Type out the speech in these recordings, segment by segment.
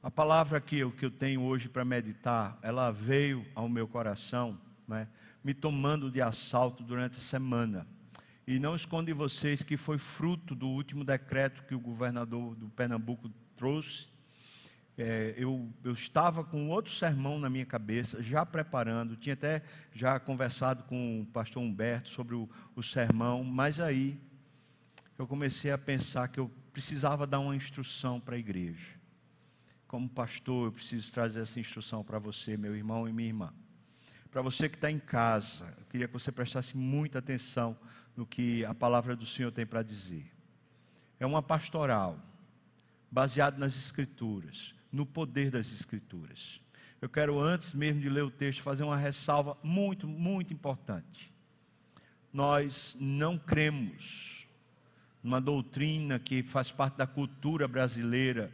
A palavra que eu, que eu tenho hoje para meditar, ela veio ao meu coração, né, me tomando de assalto durante a semana. E não escondo de vocês que foi fruto do último decreto que o governador do Pernambuco trouxe. É, eu, eu estava com outro sermão na minha cabeça, já preparando, tinha até já conversado com o pastor Humberto sobre o, o sermão, mas aí eu comecei a pensar que eu precisava dar uma instrução para a igreja. Como pastor, eu preciso trazer essa instrução para você, meu irmão e minha irmã. Para você que está em casa, eu queria que você prestasse muita atenção no que a palavra do Senhor tem para dizer. É uma pastoral, baseada nas Escrituras, no poder das Escrituras. Eu quero, antes mesmo de ler o texto, fazer uma ressalva muito, muito importante. Nós não cremos uma doutrina que faz parte da cultura brasileira,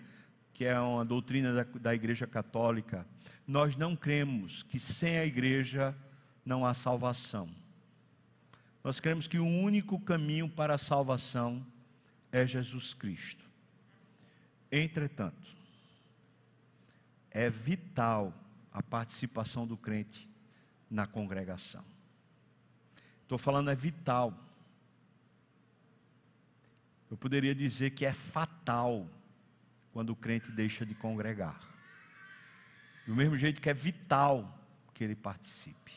que é uma doutrina da, da Igreja Católica. Nós não cremos que sem a igreja não há salvação. Nós cremos que o único caminho para a salvação é Jesus Cristo. Entretanto, é vital a participação do crente na congregação. Estou falando é vital. Eu poderia dizer que é fatal quando o crente deixa de congregar. Do mesmo jeito que é vital que ele participe.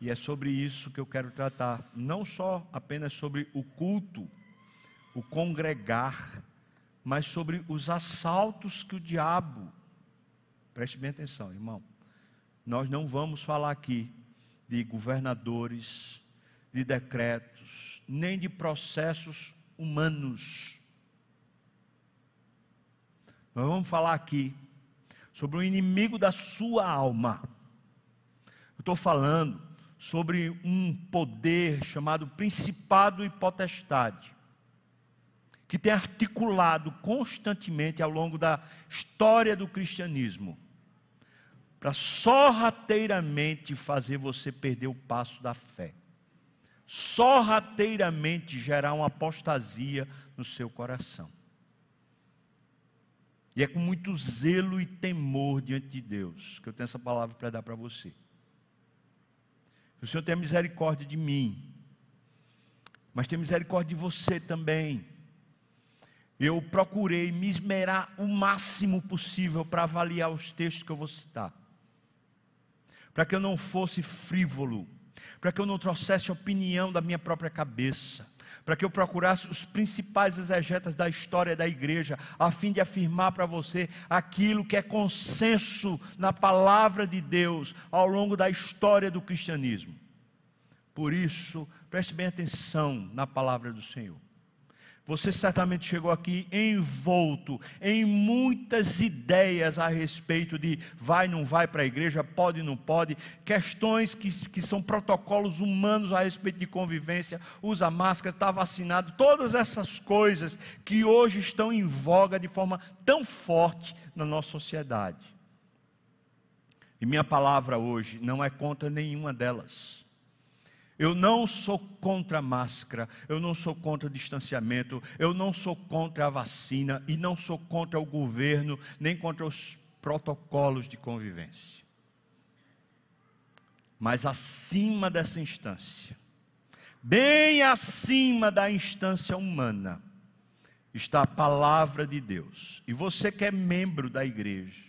E é sobre isso que eu quero tratar, não só apenas sobre o culto, o congregar, mas sobre os assaltos que o diabo, preste bem atenção, irmão. Nós não vamos falar aqui de governadores, de decretos, nem de processos humanos. Nós vamos falar aqui sobre o inimigo da sua alma. Eu estou falando sobre um poder chamado Principado e Potestade, que tem articulado constantemente ao longo da história do cristianismo, para sorrateiramente fazer você perder o passo da fé sorrateiramente gerar uma apostasia no seu coração. E é com muito zelo e temor diante de Deus que eu tenho essa palavra para dar para você. O Senhor tenha misericórdia de mim, mas tenha misericórdia de você também. Eu procurei me esmerar o máximo possível para avaliar os textos que eu vou citar, para que eu não fosse frívolo, para que eu não trouxesse opinião da minha própria cabeça, para que eu procurasse os principais exegetas da história da igreja, a fim de afirmar para você aquilo que é consenso na palavra de Deus ao longo da história do cristianismo. Por isso, preste bem atenção na palavra do Senhor. Você certamente chegou aqui envolto em muitas ideias a respeito de vai, não vai para a igreja, pode, não pode, questões que, que são protocolos humanos a respeito de convivência, usa máscara, está vacinado, todas essas coisas que hoje estão em voga de forma tão forte na nossa sociedade. E minha palavra hoje não é contra nenhuma delas. Eu não sou contra a máscara, eu não sou contra o distanciamento, eu não sou contra a vacina e não sou contra o governo, nem contra os protocolos de convivência. Mas acima dessa instância, bem acima da instância humana, está a palavra de Deus. E você que é membro da igreja,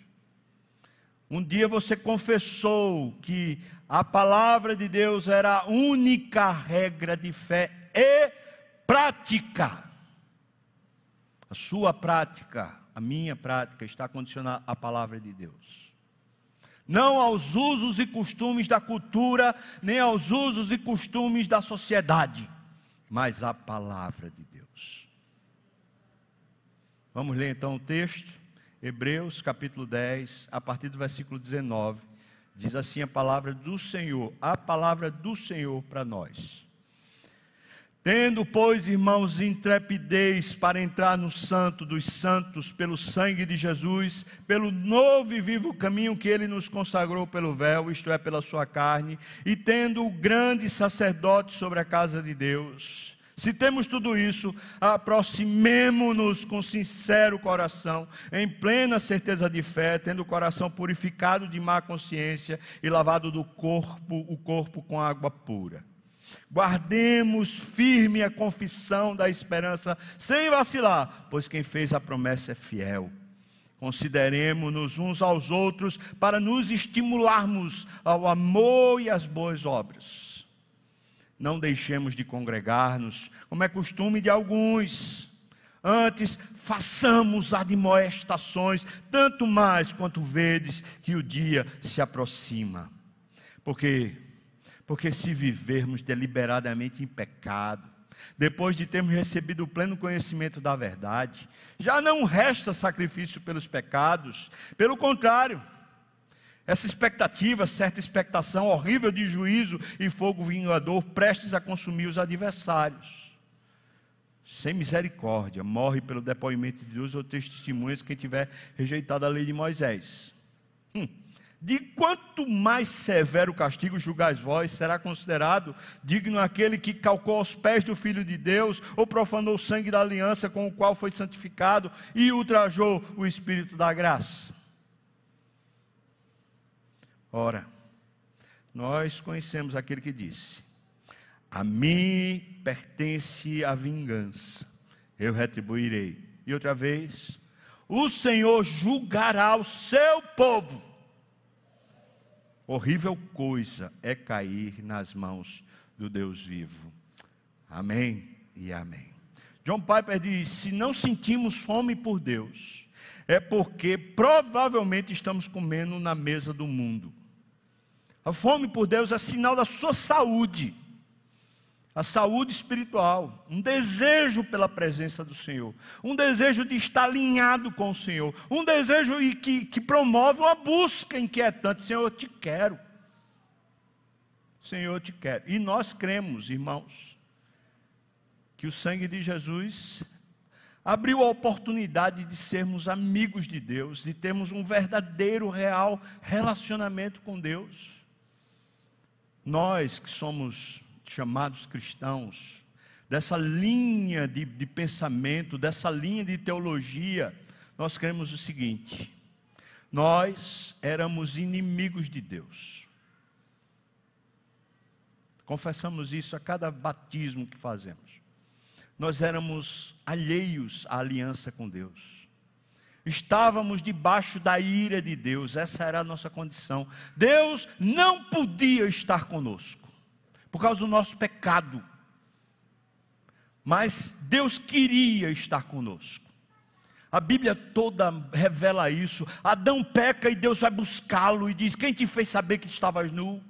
um dia você confessou que a palavra de Deus era a única regra de fé e prática. A sua prática, a minha prática, está condicionada à palavra de Deus. Não aos usos e costumes da cultura, nem aos usos e costumes da sociedade, mas à palavra de Deus. Vamos ler então o texto. Hebreus capítulo 10, a partir do versículo 19, diz assim a palavra do Senhor, a palavra do Senhor para nós. Tendo, pois, irmãos, intrepidez para entrar no Santo dos Santos, pelo sangue de Jesus, pelo novo e vivo caminho que ele nos consagrou pelo véu, isto é, pela sua carne, e tendo o grande sacerdote sobre a casa de Deus, Se temos tudo isso, aproximemo-nos com sincero coração, em plena certeza de fé, tendo o coração purificado de má consciência e lavado do corpo, o corpo com água pura. Guardemos firme a confissão da esperança, sem vacilar, pois quem fez a promessa é fiel. Consideremos-nos uns aos outros para nos estimularmos ao amor e às boas obras não deixemos de congregar-nos, como é costume de alguns. Antes, façamos admoestações, tanto mais quanto vedes que o dia se aproxima. Porque porque se vivermos deliberadamente em pecado, depois de termos recebido o pleno conhecimento da verdade, já não resta sacrifício pelos pecados, pelo contrário, essa expectativa, certa expectação horrível de juízo e fogo vingador, prestes a consumir os adversários. Sem misericórdia, morre pelo depoimento de Deus ou testemunhas quem tiver rejeitado a lei de Moisés. Hum. De quanto mais severo castigo julgais vós, será considerado digno aquele que calcou aos pés do Filho de Deus, ou profanou o sangue da aliança com o qual foi santificado e ultrajou o Espírito da graça. Ora, nós conhecemos aquele que disse: A mim pertence a vingança, eu retribuirei. E outra vez, o Senhor julgará o seu povo. Horrível coisa é cair nas mãos do Deus vivo. Amém e amém. John Piper diz: se não sentimos fome por Deus, é porque provavelmente estamos comendo na mesa do mundo. A fome por Deus é sinal da sua saúde, a saúde espiritual, um desejo pela presença do Senhor, um desejo de estar alinhado com o Senhor, um desejo que, que promove uma busca inquietante: Senhor, eu te quero. Senhor, eu te quero. E nós cremos, irmãos, que o sangue de Jesus abriu a oportunidade de sermos amigos de Deus, de termos um verdadeiro, real relacionamento com Deus. Nós que somos chamados cristãos, dessa linha de, de pensamento, dessa linha de teologia, nós cremos o seguinte: nós éramos inimigos de Deus. Confessamos isso a cada batismo que fazemos. Nós éramos alheios à aliança com Deus. Estávamos debaixo da ira de Deus, essa era a nossa condição. Deus não podia estar conosco, por causa do nosso pecado. Mas Deus queria estar conosco. A Bíblia toda revela isso. Adão peca e Deus vai buscá-lo e diz: Quem te fez saber que estavas nu?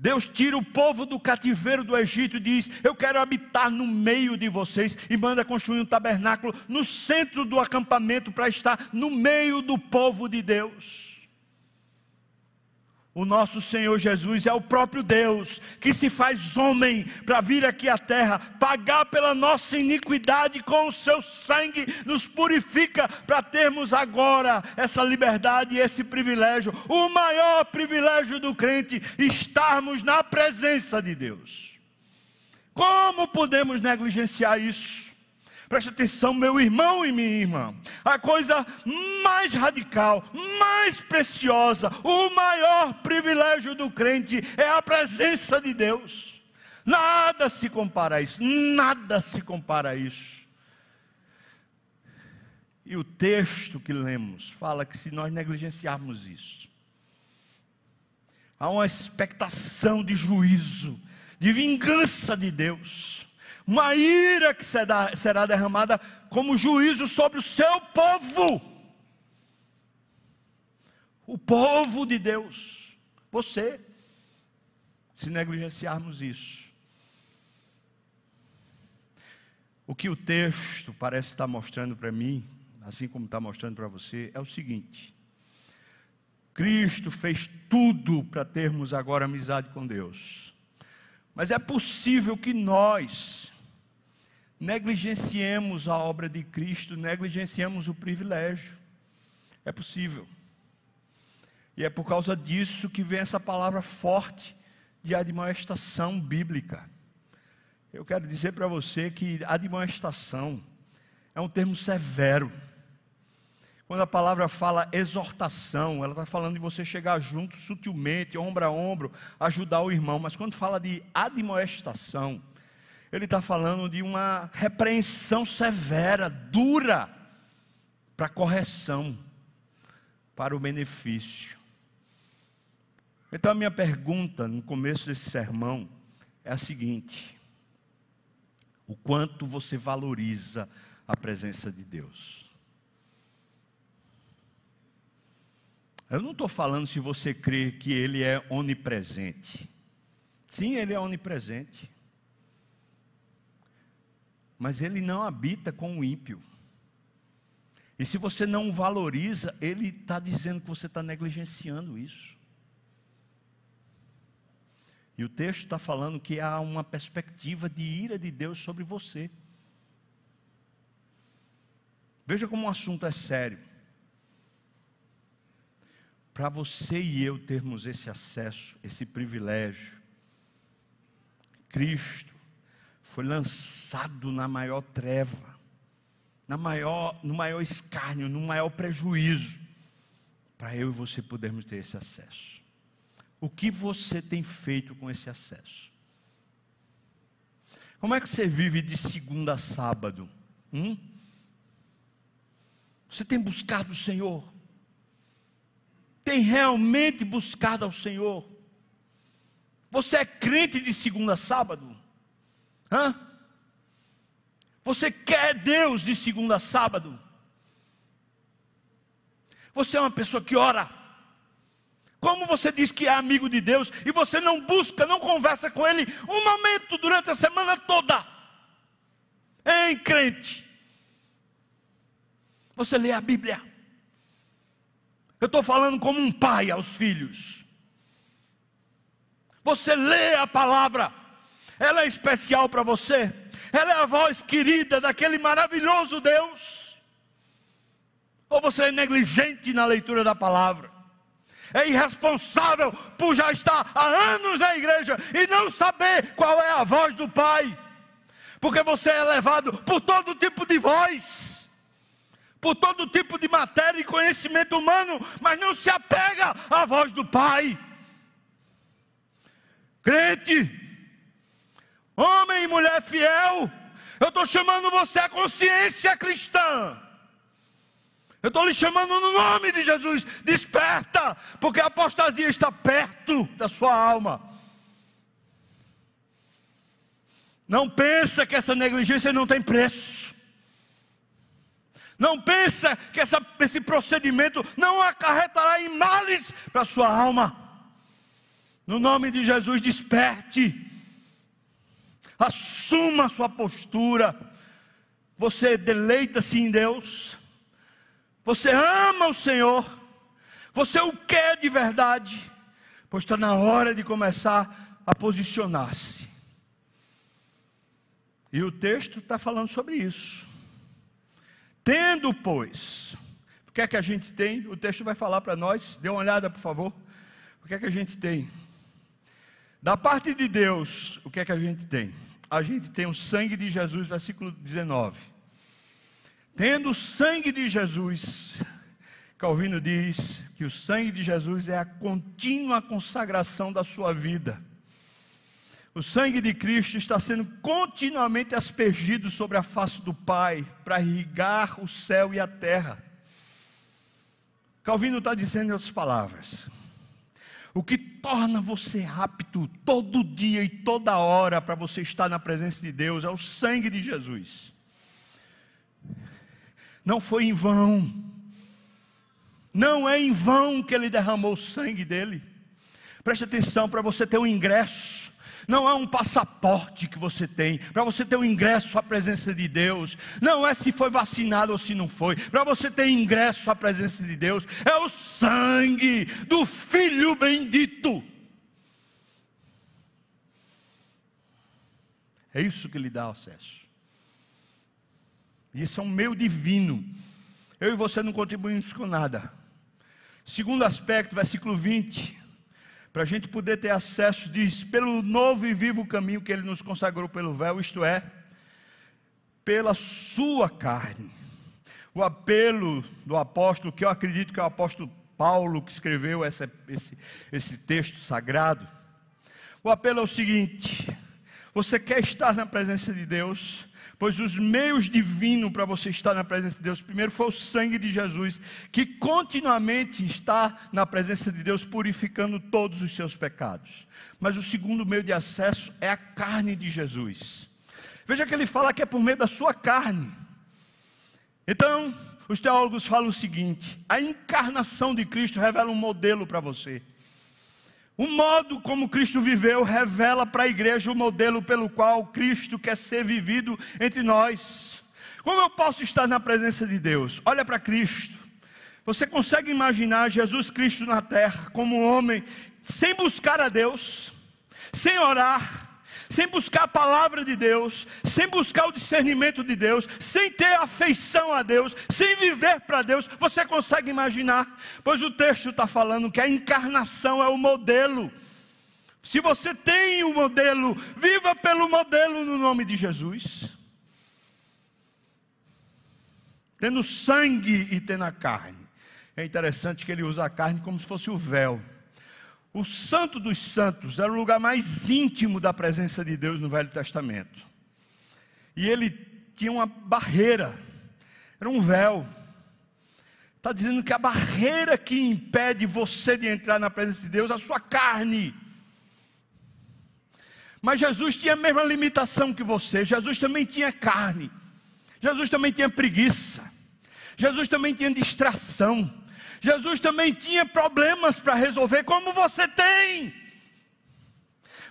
Deus tira o povo do cativeiro do Egito e diz: Eu quero habitar no meio de vocês, e manda construir um tabernáculo no centro do acampamento para estar no meio do povo de Deus. O nosso Senhor Jesus é o próprio Deus que se faz homem para vir aqui à terra, pagar pela nossa iniquidade com o seu sangue, nos purifica para termos agora essa liberdade e esse privilégio, o maior privilégio do crente, estarmos na presença de Deus. Como podemos negligenciar isso? Preste atenção, meu irmão e minha irmã. A coisa mais radical, mais preciosa, o maior privilégio do crente é a presença de Deus. Nada se compara a isso, nada se compara a isso. E o texto que lemos fala que se nós negligenciarmos isso, há uma expectação de juízo, de vingança de Deus uma ira que será, derramada como juízo sobre o seu povo. O povo de Deus, você, se negligenciarmos isso. O que o texto parece estar mostrando para mim, assim como está mostrando para você, é o seguinte: Cristo fez tudo para termos agora amizade com Deus. Mas é possível que nós negligenciemos a obra de Cristo, negligenciemos o privilégio. É possível. E é por causa disso que vem essa palavra forte de admoestação bíblica. Eu quero dizer para você que admoestação é um termo severo. Quando a palavra fala exortação, ela está falando de você chegar junto sutilmente, ombro a ombro, ajudar o irmão. Mas quando fala de admoestação, ele está falando de uma repreensão severa, dura, para correção, para o benefício. Então a minha pergunta no começo desse sermão é a seguinte: o quanto você valoriza a presença de Deus? Eu não estou falando se você crê que Ele é onipresente. Sim, Ele é onipresente. Mas Ele não habita com o ímpio. E se você não valoriza, Ele está dizendo que você está negligenciando isso. E o texto está falando que há uma perspectiva de ira de Deus sobre você. Veja como o assunto é sério para você e eu termos esse acesso, esse privilégio, Cristo foi lançado na maior treva, na maior, no maior escárnio, no maior prejuízo, para eu e você podermos ter esse acesso. O que você tem feito com esse acesso? Como é que você vive de segunda a sábado? Hum? Você tem buscado o Senhor? Tem realmente buscado ao Senhor? Você é crente de segunda a sábado? Hã? Você quer Deus de segunda a sábado? Você é uma pessoa que ora. Como você diz que é amigo de Deus e você não busca, não conversa com Ele um momento durante a semana toda? Hein, crente? Você lê a Bíblia. Eu estou falando como um pai aos filhos. Você lê a palavra, ela é especial para você, ela é a voz querida daquele maravilhoso Deus. Ou você é negligente na leitura da palavra, é irresponsável por já estar há anos na igreja e não saber qual é a voz do Pai, porque você é levado por todo tipo de voz por todo tipo de matéria e conhecimento humano, mas não se apega à voz do Pai. Crente, homem e mulher fiel, eu estou chamando você à consciência cristã. Eu estou lhe chamando no nome de Jesus. Desperta, porque a apostasia está perto da sua alma. Não pensa que essa negligência não tem preço. Não pensa que essa, esse procedimento não acarretará em males para sua alma. No nome de Jesus, desperte. Assuma sua postura. Você deleita-se em Deus. Você ama o Senhor. Você o quer de verdade. Pois está na hora de começar a posicionar-se. E o texto está falando sobre isso. Tendo, pois, o que é que a gente tem? O texto vai falar para nós, dê uma olhada, por favor. O que é que a gente tem? Da parte de Deus, o que é que a gente tem? A gente tem o sangue de Jesus, versículo 19. Tendo o sangue de Jesus, Calvino diz que o sangue de Jesus é a contínua consagração da sua vida. O sangue de Cristo está sendo continuamente aspergido sobre a face do Pai para irrigar o céu e a terra. Calvino está dizendo em outras palavras: o que torna você apto todo dia e toda hora para você estar na presença de Deus é o sangue de Jesus. Não foi em vão, não é em vão que ele derramou o sangue dele. Preste atenção para você ter um ingresso não é um passaporte que você tem para você ter um ingresso à presença de Deus, não é se foi vacinado ou se não foi, para você ter ingresso à presença de Deus, é o sangue do Filho bendito. É isso que lhe dá acesso. Isso é um meio divino. Eu e você não contribuímos com nada. Segundo aspecto, versículo 20. Para a gente poder ter acesso, diz, pelo novo e vivo caminho que ele nos consagrou pelo véu, isto é, pela sua carne. O apelo do apóstolo, que eu acredito que é o apóstolo Paulo que escreveu esse, esse texto sagrado. O apelo é o seguinte: você quer estar na presença de Deus? Pois os meios divinos para você estar na presença de Deus, primeiro foi o sangue de Jesus, que continuamente está na presença de Deus, purificando todos os seus pecados. Mas o segundo meio de acesso é a carne de Jesus. Veja que ele fala que é por meio da sua carne. Então, os teólogos falam o seguinte: a encarnação de Cristo revela um modelo para você. O modo como Cristo viveu revela para a igreja o modelo pelo qual Cristo quer ser vivido entre nós. Como eu posso estar na presença de Deus? Olha para Cristo. Você consegue imaginar Jesus Cristo na terra como um homem sem buscar a Deus, sem orar, sem buscar a palavra de Deus, sem buscar o discernimento de Deus, sem ter afeição a Deus, sem viver para Deus, você consegue imaginar? Pois o texto está falando que a encarnação é o modelo. Se você tem o modelo, viva pelo modelo no nome de Jesus. Tendo sangue e tendo a carne. É interessante que ele usa a carne como se fosse o véu. O Santo dos Santos era o lugar mais íntimo da presença de Deus no Velho Testamento. E ele tinha uma barreira, era um véu. Está dizendo que a barreira que impede você de entrar na presença de Deus é a sua carne. Mas Jesus tinha a mesma limitação que você. Jesus também tinha carne. Jesus também tinha preguiça. Jesus também tinha distração. Jesus também tinha problemas para resolver, como você tem.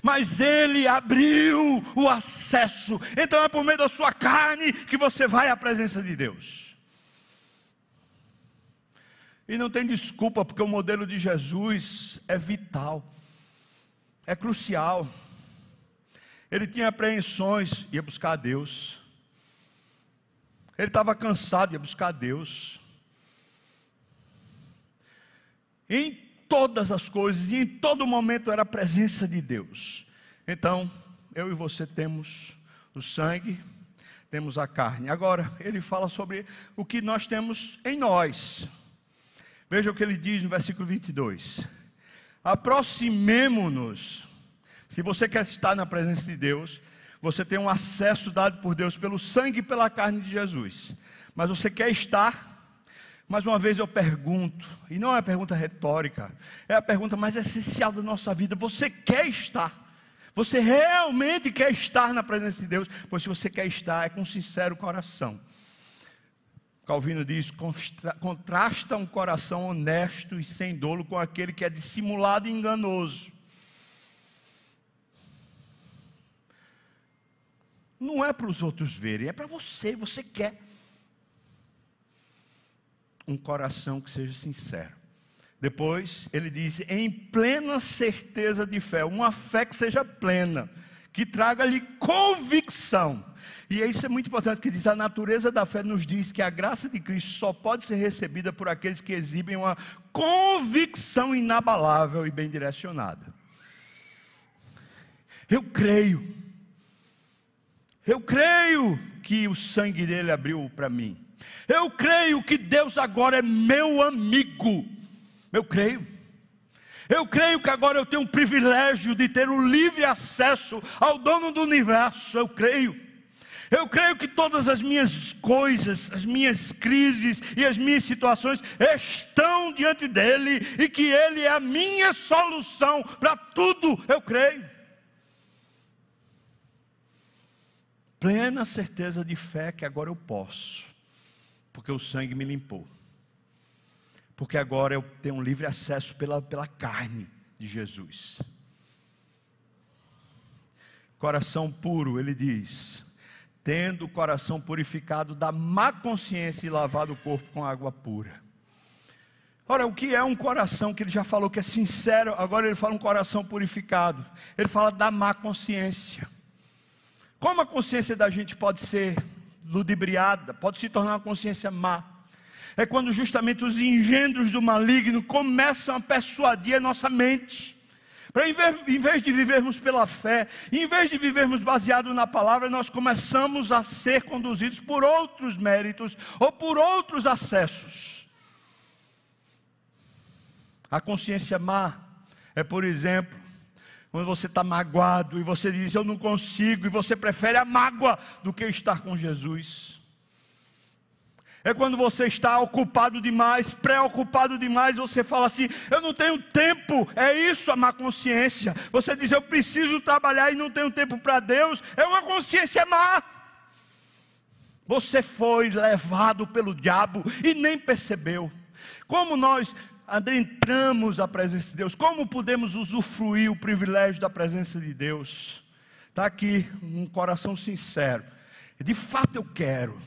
Mas ele abriu o acesso. Então é por meio da sua carne que você vai à presença de Deus. E não tem desculpa, porque o modelo de Jesus é vital, é crucial. Ele tinha apreensões, ia buscar a Deus. Ele estava cansado, ia buscar a Deus em todas as coisas e em todo momento era a presença de Deus. Então, eu e você temos o sangue, temos a carne. Agora, ele fala sobre o que nós temos em nós. Veja o que ele diz no versículo 22. Aproximemo-nos. Se você quer estar na presença de Deus, você tem um acesso dado por Deus pelo sangue e pela carne de Jesus. Mas você quer estar mais uma vez eu pergunto, e não é a pergunta retórica, é a pergunta mais essencial da nossa vida: você quer estar? Você realmente quer estar na presença de Deus? Pois se você quer estar, é com sincero coração. Calvino diz: contrasta um coração honesto e sem dolo com aquele que é dissimulado e enganoso. Não é para os outros verem, é para você, você quer um coração que seja sincero. Depois ele diz: em plena certeza de fé, uma fé que seja plena, que traga-lhe convicção. E isso é muito importante, que diz: a natureza da fé nos diz que a graça de Cristo só pode ser recebida por aqueles que exibem uma convicção inabalável e bem direcionada. Eu creio, eu creio que o sangue dele abriu para mim. Eu creio que Deus agora é meu amigo. Eu creio. Eu creio que agora eu tenho o privilégio de ter o livre acesso ao dono do universo. Eu creio. Eu creio que todas as minhas coisas, as minhas crises e as minhas situações estão diante dele e que ele é a minha solução para tudo. Eu creio. Plena certeza de fé que agora eu posso porque o sangue me limpou. Porque agora eu tenho um livre acesso pela, pela carne de Jesus. Coração puro, ele diz, tendo o coração purificado da má consciência e lavado o corpo com água pura. Ora, o que é um coração que ele já falou que é sincero, agora ele fala um coração purificado. Ele fala da má consciência. Como a consciência da gente pode ser ludibriada, pode se tornar uma consciência má. É quando justamente os engendros do maligno começam a persuadir a nossa mente. Para em vez de vivermos pela fé, em vez de vivermos baseado na palavra, nós começamos a ser conduzidos por outros méritos ou por outros acessos. A consciência má é, por exemplo, quando você está magoado e você diz eu não consigo, e você prefere a mágoa do que estar com Jesus. É quando você está ocupado demais, preocupado demais, você fala assim: eu não tenho tempo. É isso a má consciência. Você diz: eu preciso trabalhar e não tenho tempo para Deus. É uma consciência má. Você foi levado pelo diabo e nem percebeu. Como nós adentramos a presença de Deus, como podemos usufruir o privilégio da presença de Deus? Está aqui um coração sincero. De fato eu quero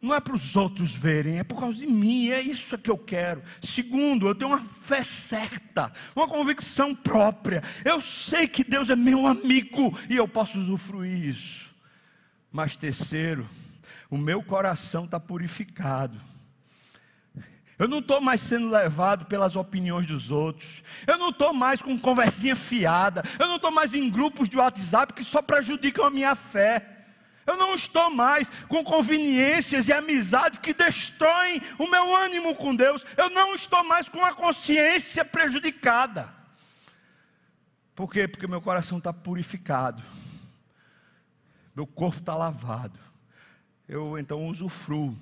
não é para os outros verem, é por causa de mim, é isso que eu quero. Segundo, eu tenho uma fé certa, uma convicção própria. Eu sei que Deus é meu amigo e eu posso usufruir isso. Mas terceiro, o meu coração está purificado. Eu não estou mais sendo levado pelas opiniões dos outros. Eu não estou mais com conversinha fiada. Eu não estou mais em grupos de WhatsApp que só prejudicam a minha fé. Eu não estou mais com conveniências e amizades que destroem o meu ânimo com Deus. Eu não estou mais com a consciência prejudicada. Por quê? Porque meu coração está purificado. Meu corpo está lavado. Eu então usufruo.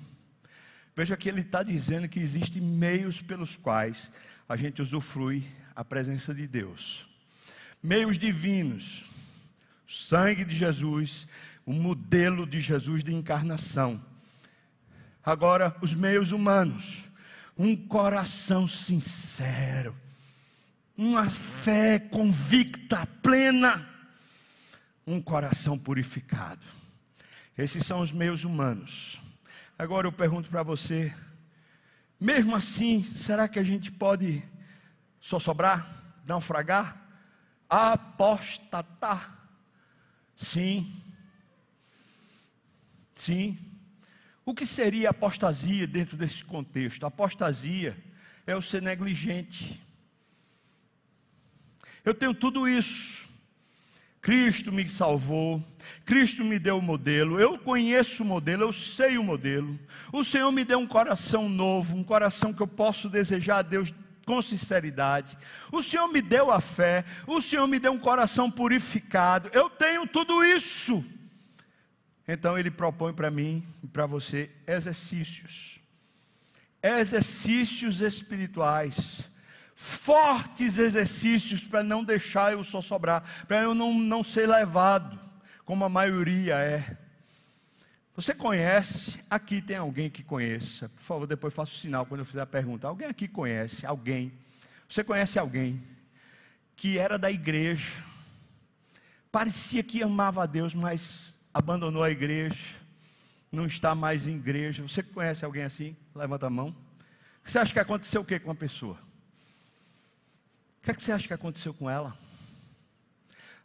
Veja que ele está dizendo que existem meios pelos quais a gente usufrui a presença de Deus. Meios divinos. Sangue de Jesus o modelo de Jesus de encarnação. Agora, os meios humanos, um coração sincero, uma fé convicta, plena, um coração purificado. Esses são os meios humanos. Agora eu pergunto para você, mesmo assim, será que a gente pode só sobrar, naufragar, apostatar? Sim, Sim. O que seria apostasia dentro desse contexto? Apostasia é o ser negligente. Eu tenho tudo isso. Cristo me salvou, Cristo me deu o modelo, eu conheço o modelo, eu sei o modelo. O Senhor me deu um coração novo, um coração que eu posso desejar a Deus com sinceridade. O Senhor me deu a fé, o Senhor me deu um coração purificado. Eu tenho tudo isso. Então ele propõe para mim e para você exercícios. Exercícios espirituais. Fortes exercícios para não deixar eu só sobrar, para eu não, não ser levado, como a maioria é. Você conhece? Aqui tem alguém que conheça. Por favor, depois faça o sinal quando eu fizer a pergunta. Alguém aqui conhece? Alguém? Você conhece alguém que era da igreja? Parecia que amava a Deus, mas abandonou a igreja, não está mais em igreja. Você conhece alguém assim? Levanta a mão. Você acha que aconteceu o que com a pessoa? Que, é que você acha que aconteceu com ela?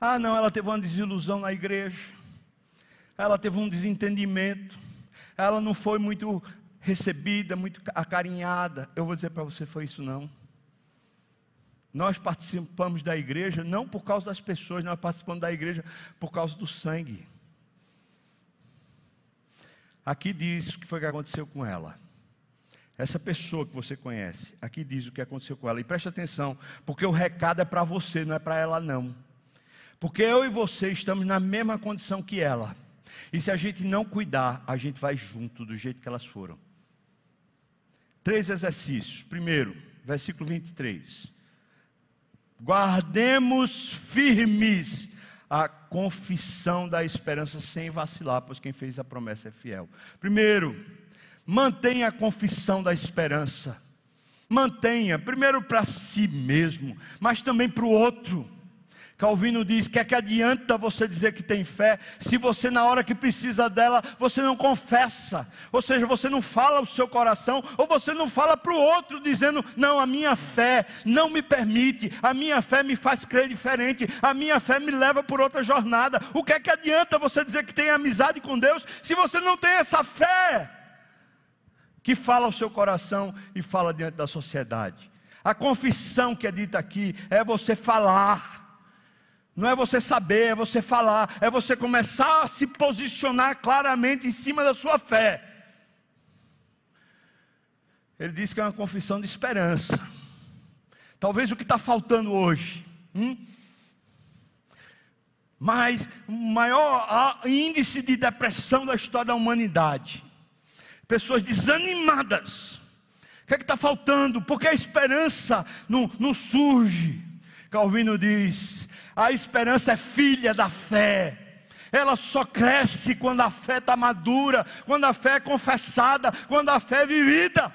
Ah, não, ela teve uma desilusão na igreja, ela teve um desentendimento, ela não foi muito recebida, muito acarinhada. Eu vou dizer para você: foi isso não. Nós participamos da igreja não por causa das pessoas, nós participamos da igreja por causa do sangue. Aqui diz o que foi que aconteceu com ela. Essa pessoa que você conhece, aqui diz o que aconteceu com ela. E preste atenção, porque o recado é para você, não é para ela não. Porque eu e você estamos na mesma condição que ela. E se a gente não cuidar, a gente vai junto do jeito que elas foram. Três exercícios. Primeiro, versículo 23. Guardemos firmes a confissão da esperança sem vacilar, pois quem fez a promessa é fiel. Primeiro, mantenha a confissão da esperança. Mantenha, primeiro para si mesmo, mas também para o outro. Calvino diz: que é que adianta você dizer que tem fé, se você, na hora que precisa dela, você não confessa, ou seja, você não fala o seu coração, ou você não fala para o outro, dizendo: não, a minha fé não me permite, a minha fé me faz crer diferente, a minha fé me leva por outra jornada. O que é que adianta você dizer que tem amizade com Deus, se você não tem essa fé que fala o seu coração e fala diante da sociedade? A confissão que é dita aqui é você falar. Não é você saber, é você falar, é você começar a se posicionar claramente em cima da sua fé. Ele diz que é uma confissão de esperança. Talvez o que está faltando hoje. Hum? Mas o maior índice de depressão da história da humanidade. Pessoas desanimadas. O que é está faltando? Porque a esperança não, não surge. Calvino diz: a esperança é filha da fé. Ela só cresce quando a fé está madura, quando a fé é confessada, quando a fé é vivida.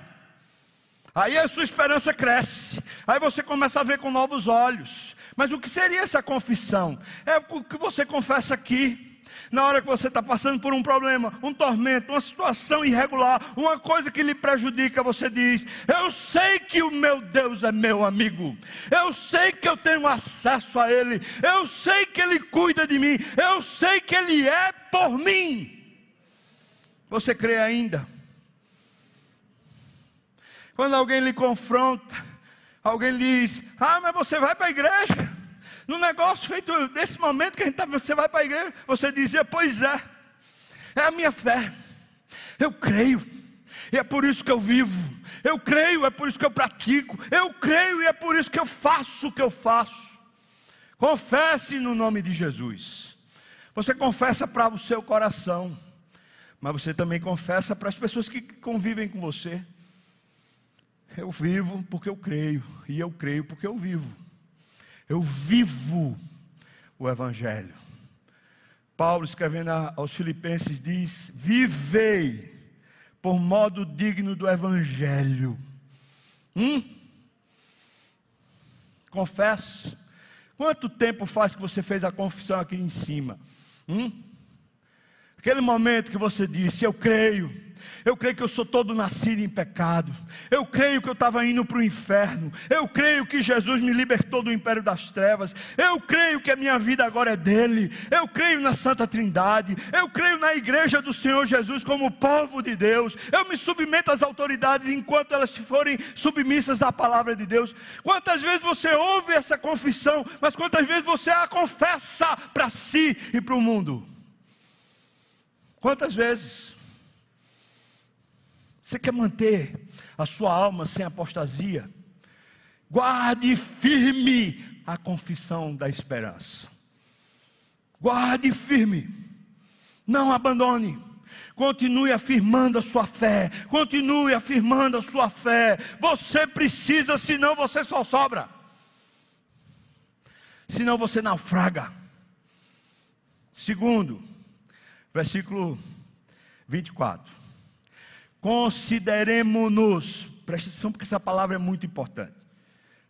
Aí a sua esperança cresce, aí você começa a ver com novos olhos. Mas o que seria essa confissão? É o que você confessa aqui. Na hora que você está passando por um problema, um tormento, uma situação irregular, uma coisa que lhe prejudica, você diz: Eu sei que o meu Deus é meu amigo, eu sei que eu tenho acesso a Ele, eu sei que Ele cuida de mim, eu sei que Ele é por mim. Você crê ainda? Quando alguém lhe confronta, alguém lhe diz: Ah, mas você vai para a igreja? No negócio feito desse momento que a gente está, você vai para a igreja, você dizia, pois é, é a minha fé, eu creio, e é por isso que eu vivo, eu creio, é por isso que eu pratico, eu creio e é por isso que eu faço o que eu faço. Confesse no nome de Jesus. Você confessa para o seu coração, mas você também confessa para as pessoas que convivem com você. Eu vivo porque eu creio, e eu creio porque eu vivo. Eu vivo o Evangelho. Paulo, escrevendo aos Filipenses, diz: Vivei por modo digno do Evangelho. Hum? Confesso. Quanto tempo faz que você fez a confissão aqui em cima? Hum? Aquele momento que você disse: Eu creio eu creio que eu sou todo nascido em pecado. Eu creio que eu estava indo para o inferno. Eu creio que Jesus me libertou do império das trevas. Eu creio que a minha vida agora é dele. Eu creio na Santa Trindade. Eu creio na igreja do Senhor Jesus como povo de Deus. Eu me submeto às autoridades enquanto elas forem submissas à palavra de Deus. Quantas vezes você ouve essa confissão, mas quantas vezes você a confessa para si e para o mundo? Quantas vezes? Você quer manter a sua alma sem apostasia? Guarde firme a confissão da esperança. Guarde firme. Não abandone. Continue afirmando a sua fé. Continue afirmando a sua fé. Você precisa, senão você só sobra. Senão você naufraga. Segundo, versículo 24 consideremos-nos, preste atenção porque essa palavra é muito importante,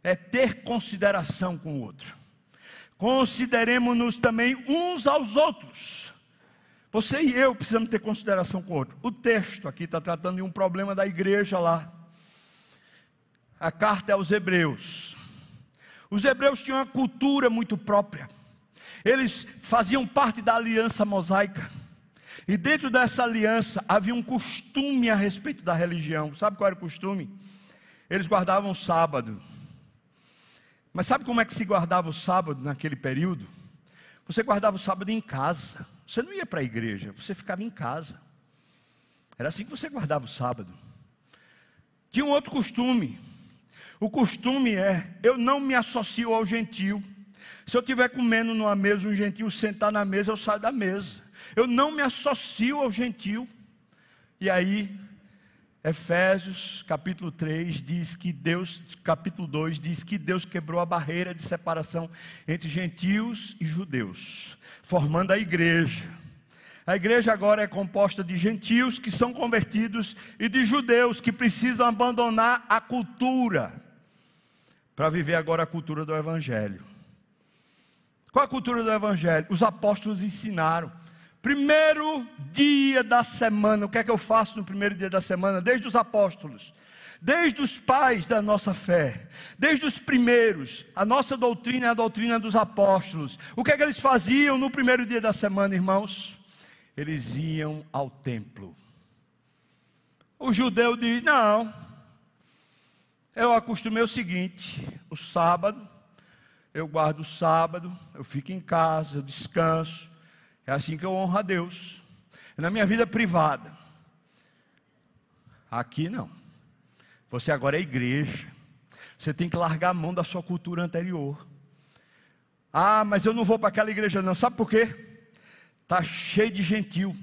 é ter consideração com o outro, consideremos-nos também uns aos outros, você e eu precisamos ter consideração com o outro, o texto aqui está tratando de um problema da igreja lá, a carta é aos hebreus, os hebreus tinham uma cultura muito própria, eles faziam parte da aliança mosaica, e dentro dessa aliança havia um costume a respeito da religião. Sabe qual era o costume? Eles guardavam o sábado. Mas sabe como é que se guardava o sábado naquele período? Você guardava o sábado em casa. Você não ia para a igreja, você ficava em casa. Era assim que você guardava o sábado. Tinha um outro costume. O costume é: eu não me associo ao gentil. Se eu estiver comendo numa mesa, um gentil sentar na mesa, eu saio da mesa eu não me associo ao gentil. E aí, Efésios capítulo 3 diz que Deus, capítulo 2 diz que Deus quebrou a barreira de separação entre gentios e judeus, formando a igreja. A igreja agora é composta de gentios que são convertidos e de judeus que precisam abandonar a cultura para viver agora a cultura do evangelho. Qual a cultura do evangelho? Os apóstolos ensinaram Primeiro dia da semana, o que é que eu faço no primeiro dia da semana? Desde os apóstolos, desde os pais da nossa fé, desde os primeiros, a nossa doutrina é a doutrina dos apóstolos. O que é que eles faziam no primeiro dia da semana, irmãos? Eles iam ao templo. O judeu diz: Não, Eu acostumei o seguinte: o sábado, eu guardo o sábado, eu fico em casa, eu descanso. É assim que eu honro a Deus. Na minha vida privada. Aqui não. Você agora é igreja. Você tem que largar a mão da sua cultura anterior. Ah, mas eu não vou para aquela igreja não. Sabe por quê? Tá cheio de gentil.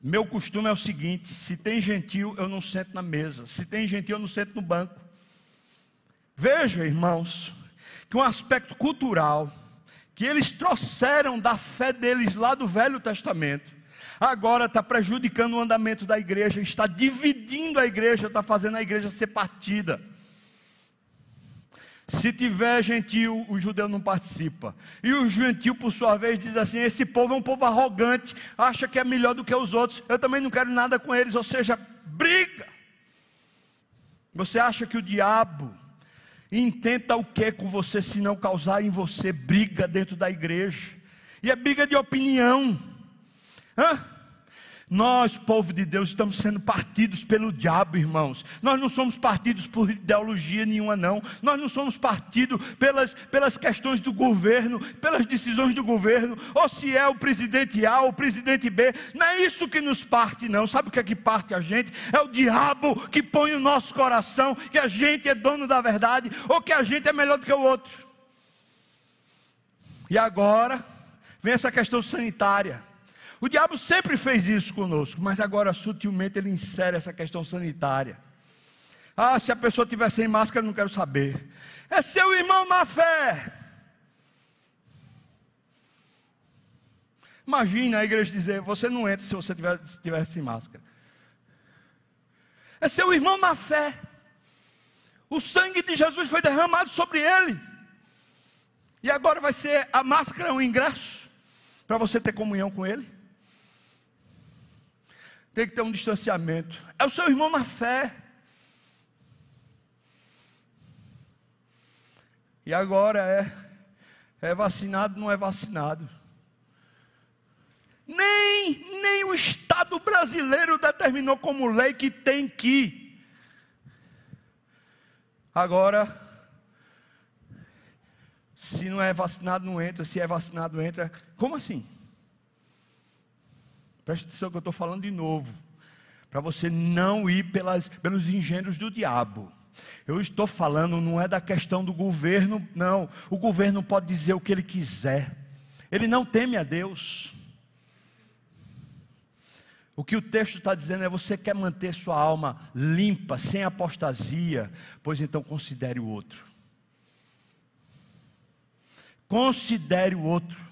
Meu costume é o seguinte: se tem gentil, eu não sento na mesa. Se tem gentil, eu não sento no banco. Veja, irmãos, que um aspecto cultural que eles trouxeram da fé deles lá do Velho Testamento, agora está prejudicando o andamento da igreja, está dividindo a igreja, está fazendo a igreja ser partida. Se tiver gentil, o judeu não participa. E o gentil, por sua vez, diz assim: esse povo é um povo arrogante, acha que é melhor do que os outros, eu também não quero nada com eles, ou seja, briga. Você acha que o diabo intenta o que com você se não causar em você briga dentro da igreja? E é briga de opinião. Hã? Nós, povo de Deus, estamos sendo partidos pelo diabo, irmãos. Nós não somos partidos por ideologia nenhuma, não. Nós não somos partidos pelas, pelas questões do governo, pelas decisões do governo, ou se é o presidente A ou o presidente B. Não é isso que nos parte, não. Sabe o que é que parte a gente? É o diabo que põe o nosso coração que a gente é dono da verdade ou que a gente é melhor do que o outro. E agora vem essa questão sanitária. O diabo sempre fez isso conosco, mas agora sutilmente ele insere essa questão sanitária. Ah, se a pessoa tiver sem máscara, não quero saber. É seu irmão na fé. Imagina a igreja dizer: você não entra se você tiver, se tiver sem máscara. É seu irmão na fé. O sangue de Jesus foi derramado sobre ele. E agora vai ser a máscara um ingresso para você ter comunhão com ele tem que ter um distanciamento. É o seu irmão na fé. E agora é, é vacinado, não é vacinado. Nem, nem o Estado brasileiro determinou como lei que tem que. Agora, se não é vacinado, não entra. Se é vacinado, entra. Como assim? Preste atenção que eu estou falando de novo. Para você não ir pelas, pelos engenhos do diabo. Eu estou falando, não é da questão do governo, não. O governo pode dizer o que ele quiser. Ele não teme a Deus. O que o texto está dizendo é: você quer manter sua alma limpa, sem apostasia, pois então considere o outro. Considere o outro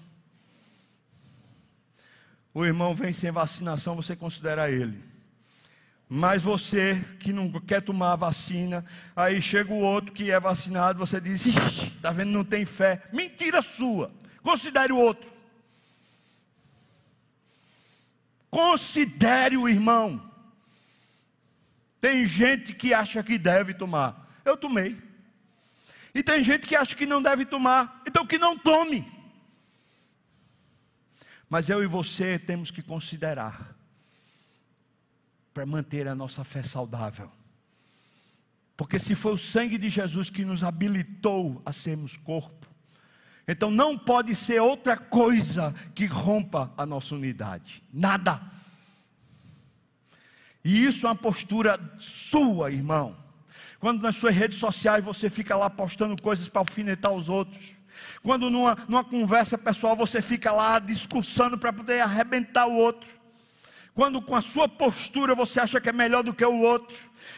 o irmão vem sem vacinação, você considera ele. Mas você que não quer tomar a vacina, aí chega o outro que é vacinado, você diz: está vendo, não tem fé. Mentira sua. Considere o outro. Considere o irmão. Tem gente que acha que deve tomar. Eu tomei. E tem gente que acha que não deve tomar. Então que não tome. Mas eu e você temos que considerar para manter a nossa fé saudável. Porque se foi o sangue de Jesus que nos habilitou a sermos corpo, então não pode ser outra coisa que rompa a nossa unidade. Nada. E isso é uma postura sua, irmão. Quando nas suas redes sociais você fica lá postando coisas para alfinetar os outros. Quando numa, numa conversa pessoal você fica lá discursando para poder arrebentar o outro. Quando com a sua postura você acha que é melhor do que o outro.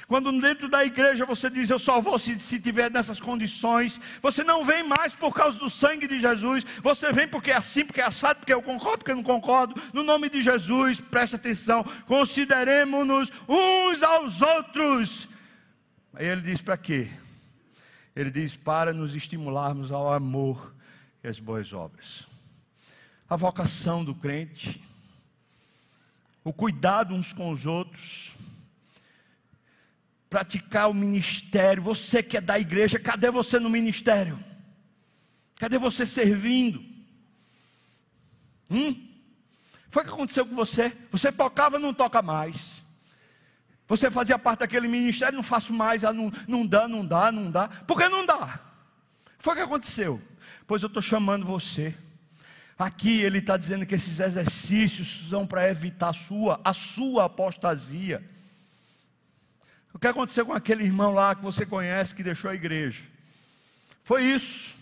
Quando dentro da igreja você diz, eu só vou se, se tiver nessas condições. Você não vem mais por causa do sangue de Jesus. Você vem porque é assim, porque é assado, porque eu concordo, porque eu não concordo. No nome de Jesus, preste atenção. Consideremos-nos uns aos outros. Aí ele diz para quê? Ele diz: para nos estimularmos ao amor e às boas obras. A vocação do crente, o cuidado uns com os outros, praticar o ministério. Você que é da igreja, cadê você no ministério? Cadê você servindo? Hum? Foi o que aconteceu com você? Você tocava, não toca mais. Você fazia parte daquele ministério, não faço mais, ah, não, não dá, não dá, não dá. Por que não dá? Foi o que aconteceu. Pois eu estou chamando você. Aqui ele está dizendo que esses exercícios são para evitar a sua, a sua apostasia. O que aconteceu com aquele irmão lá que você conhece que deixou a igreja? Foi isso.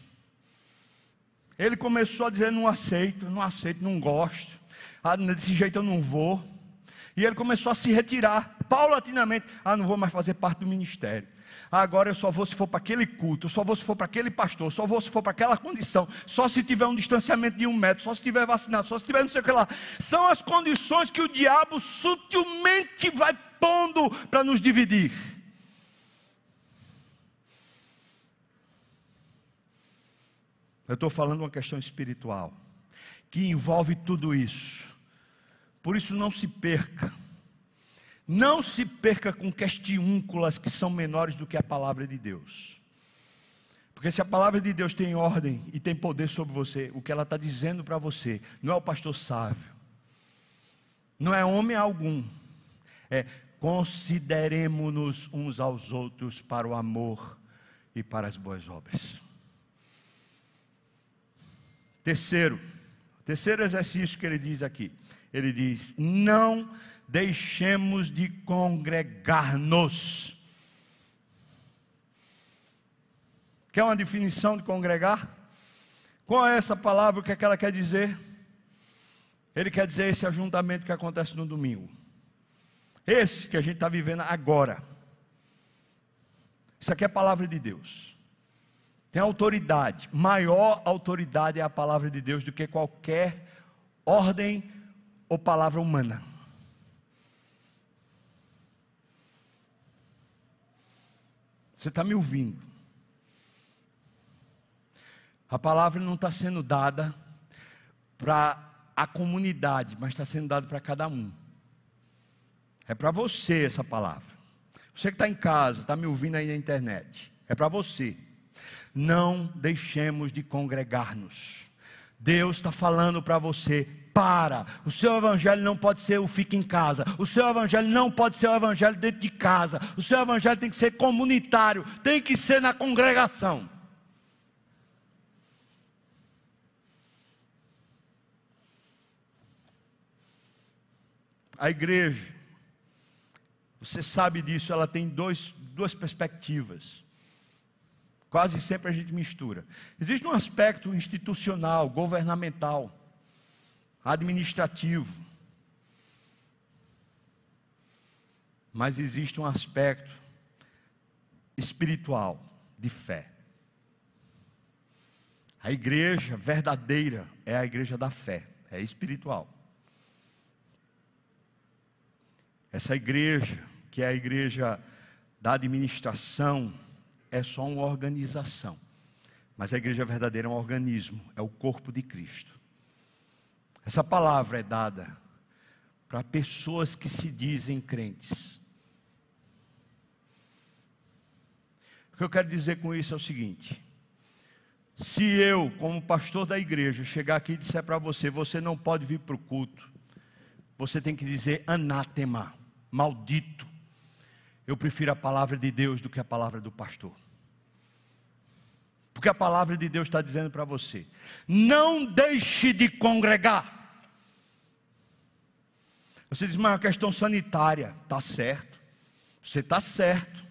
Ele começou a dizer: não aceito, não aceito, não gosto. Ah, desse jeito eu não vou. E ele começou a se retirar paulatinamente. Ah, não vou mais fazer parte do ministério. Agora eu só vou se for para aquele culto, só vou se for para aquele pastor, só vou se for para aquela condição, só se tiver um distanciamento de um metro, só se tiver vacinado, só se tiver não sei o que lá. São as condições que o diabo sutilmente vai pondo para nos dividir. Eu estou falando uma questão espiritual que envolve tudo isso. Por isso não se perca. Não se perca com questiúnculas que são menores do que a palavra de Deus. Porque se a palavra de Deus tem ordem e tem poder sobre você, o que ela está dizendo para você não é o pastor sábio, não é homem algum, é consideremos-nos uns aos outros para o amor e para as boas obras. Terceiro, terceiro exercício que ele diz aqui ele diz: não deixemos de congregar-nos. Quer uma definição de congregar? Qual é essa palavra? O que, é que ela quer dizer? Ele quer dizer esse ajuntamento que acontece no domingo. Esse que a gente está vivendo agora. Isso aqui é a palavra de Deus. Tem autoridade. Maior autoridade é a palavra de Deus do que qualquer ordem ou palavra humana? Você está me ouvindo? A palavra não está sendo dada para a comunidade, mas está sendo dada para cada um. É para você essa palavra. Você que está em casa, está me ouvindo aí na internet. É para você. Não deixemos de congregar-nos. Deus está falando para você, para. O seu evangelho não pode ser o fica em casa. O seu evangelho não pode ser o evangelho dentro de casa. O seu evangelho tem que ser comunitário, tem que ser na congregação. A igreja, você sabe disso, ela tem dois, duas perspectivas. Quase sempre a gente mistura. Existe um aspecto institucional, governamental administrativo. Mas existe um aspecto espiritual de fé. A igreja verdadeira é a igreja da fé, é espiritual. Essa igreja, que é a igreja da administração, é só uma organização. Mas a igreja verdadeira é um organismo, é o corpo de Cristo. Essa palavra é dada para pessoas que se dizem crentes. O que eu quero dizer com isso é o seguinte: se eu, como pastor da igreja, chegar aqui e disser para você, você não pode vir para o culto, você tem que dizer anátema, maldito. Eu prefiro a palavra de Deus do que a palavra do pastor. Porque a palavra de Deus está dizendo para você: não deixe de congregar. Você diz, mas é uma questão sanitária. Está certo. Você está certo.